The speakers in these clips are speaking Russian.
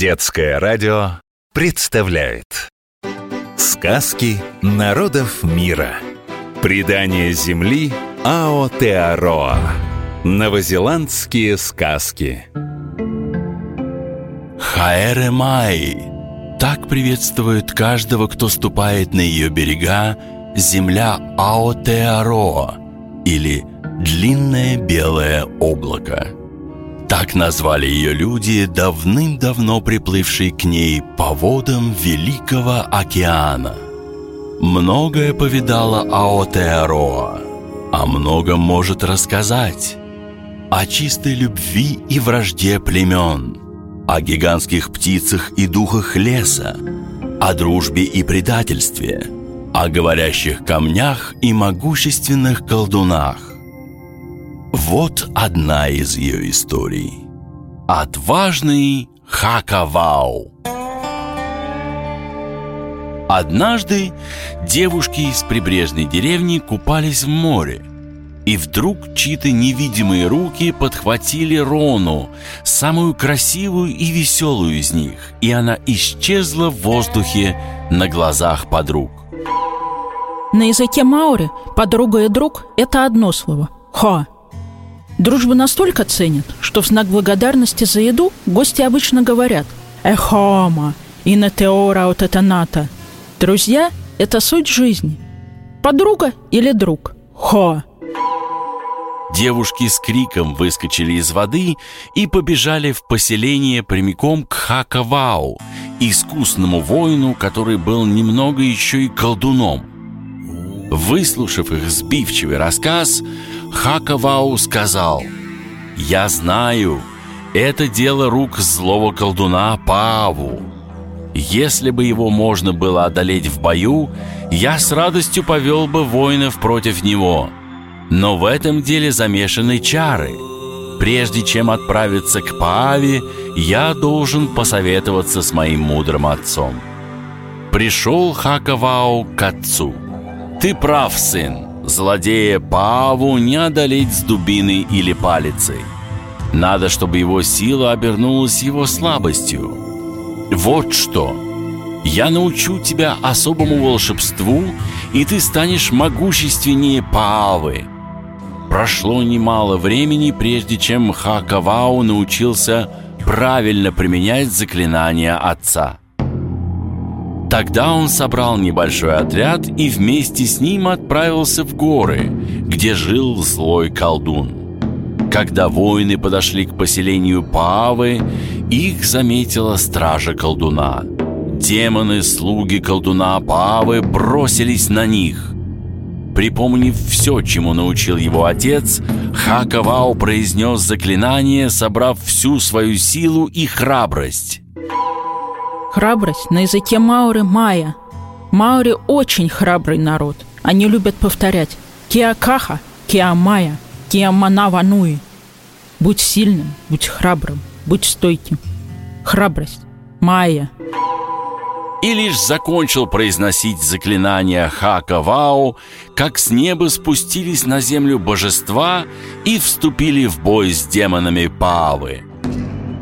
Детское радио представляет Сказки народов мира Предание земли Аотеароа Новозеландские сказки. Хаэре Май. Так приветствует каждого, кто ступает на ее берега Земля Аотеароа Или Длинное белое облако так назвали ее люди, давным-давно приплывшие к ней по водам Великого океана. Многое повидала Аотеароа, о многом может рассказать. О чистой любви и вражде племен, о гигантских птицах и духах леса, о дружбе и предательстве, о говорящих камнях и могущественных колдунах. Вот одна из ее историй. Отважный Хакавау. Однажды девушки из прибрежной деревни купались в море. И вдруг чьи-то невидимые руки подхватили Рону, самую красивую и веселую из них, и она исчезла в воздухе на глазах подруг. На языке маори подруга и друг – это одно слово – «ха». Дружбу настолько ценят, что в знак благодарности за еду гости обычно говорят «Эхома» и «Натеора от этаната». Друзья – это суть жизни. Подруга или друг – «Хо». Девушки с криком выскочили из воды и побежали в поселение прямиком к Хакавау, искусному воину, который был немного еще и колдуном. Выслушав их сбивчивый рассказ, Хакавау сказал «Я знаю, это дело рук злого колдуна Паву. Если бы его можно было одолеть в бою, я с радостью повел бы воинов против него. Но в этом деле замешаны чары. Прежде чем отправиться к Пааве, я должен посоветоваться с моим мудрым отцом». Пришел Хакавау к отцу. «Ты прав, сын. Злодея Паву не одолеть с дубиной или палицей. Надо, чтобы его сила обернулась его слабостью. Вот что. Я научу тебя особому волшебству, и ты станешь могущественнее Паавы. Прошло немало времени, прежде чем Хакавау научился правильно применять заклинания отца. Тогда он собрал небольшой отряд и вместе с ним отправился в горы, где жил злой колдун. Когда воины подошли к поселению Павы, их заметила стража колдуна. Демоны, слуги колдуна Павы бросились на них. Припомнив все, чему научил его отец, Хакавау произнес заклинание, собрав всю свою силу и храбрость. Храбрость на языке маоры – майя. Маори очень храбрый народ. Они любят повторять «Киакаха», «Киамая», «Киаманавануи». Будь сильным, будь храбрым, будь стойким. Храбрость. Майя. И лишь закончил произносить заклинание Хака-Вау, как с неба спустились на землю божества и вступили в бой с демонами Павы –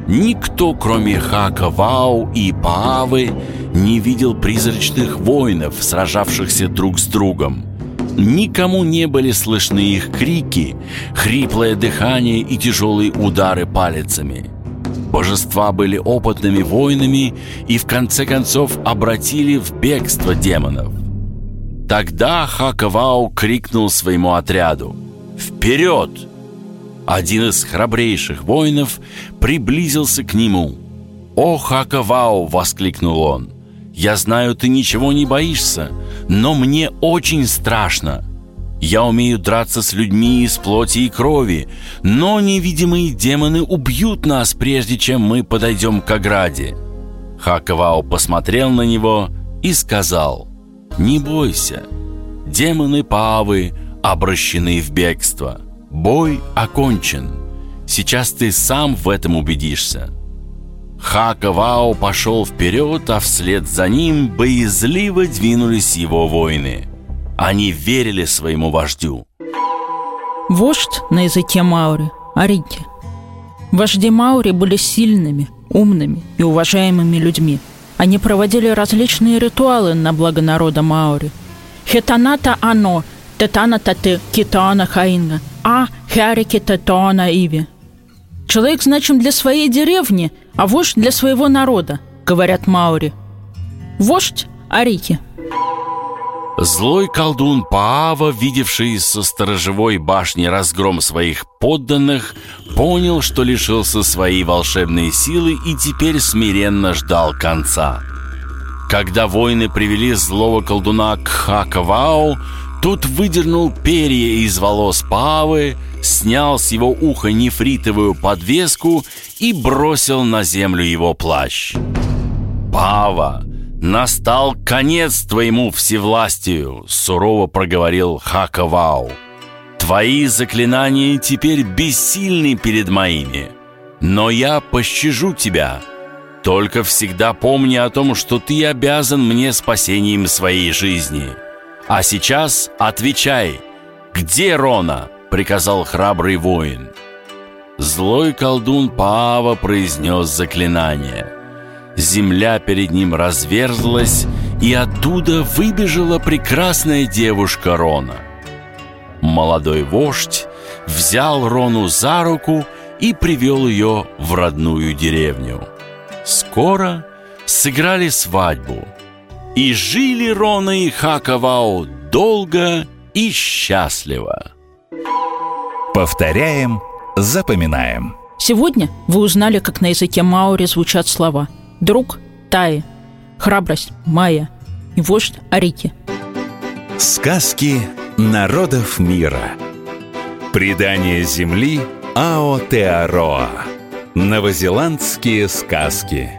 Никто, кроме Хака Вау и Паавы, не видел призрачных воинов, сражавшихся друг с другом. Никому не были слышны их крики, хриплое дыхание и тяжелые удары палицами. Божества были опытными воинами и в конце концов обратили в бегство демонов. Тогда Хакавау крикнул своему отряду «Вперед!» Один из храбрейших воинов приблизился к нему. «О, Хакавау!» — воскликнул он. «Я знаю, ты ничего не боишься, но мне очень страшно. Я умею драться с людьми из плоти и крови, но невидимые демоны убьют нас, прежде чем мы подойдем к ограде». Хакавау посмотрел на него и сказал, «Не бойся, демоны Павы обращены в бегство». Бой окончен. Сейчас ты сам в этом убедишься. Хакавао пошел вперед, а вслед за ним боязливо двинулись его воины. Они верили своему вождю. Вождь на языке Маури – Арики. Вожди Маури были сильными, умными и уважаемыми людьми. Они проводили различные ритуалы на благо народа Маури. Хетаната ано, тетана тате китана хаинга, а хярики тетана иви. Человек значим для своей деревни, а вождь для своего народа, говорят Маури. Вождь Арики – Злой колдун Паава, видевший со сторожевой башни разгром своих подданных, понял, что лишился своей волшебной силы и теперь смиренно ждал конца. Когда воины привели злого колдуна к Хакавау, тот выдернул перья из волос Павы, снял с его уха нефритовую подвеску и бросил на землю его плащ. Пава, «Настал конец твоему всевластию», — сурово проговорил Хакавау. «Твои заклинания теперь бессильны перед моими, но я пощажу тебя. Только всегда помни о том, что ты обязан мне спасением своей жизни. А сейчас отвечай, где Рона?» — приказал храбрый воин. Злой колдун Паава произнес заклинание — земля перед ним разверзлась, и оттуда выбежала прекрасная девушка Рона. Молодой вождь взял Рону за руку и привел ее в родную деревню. Скоро сыграли свадьбу, и жили Рона и Хакавау долго и счастливо. Повторяем, запоминаем. Сегодня вы узнали, как на языке Маори звучат слова – друг Таи, храбрость Майя и вождь Арики. Сказки народов мира. Предание земли Аотеароа. Новозеландские сказки.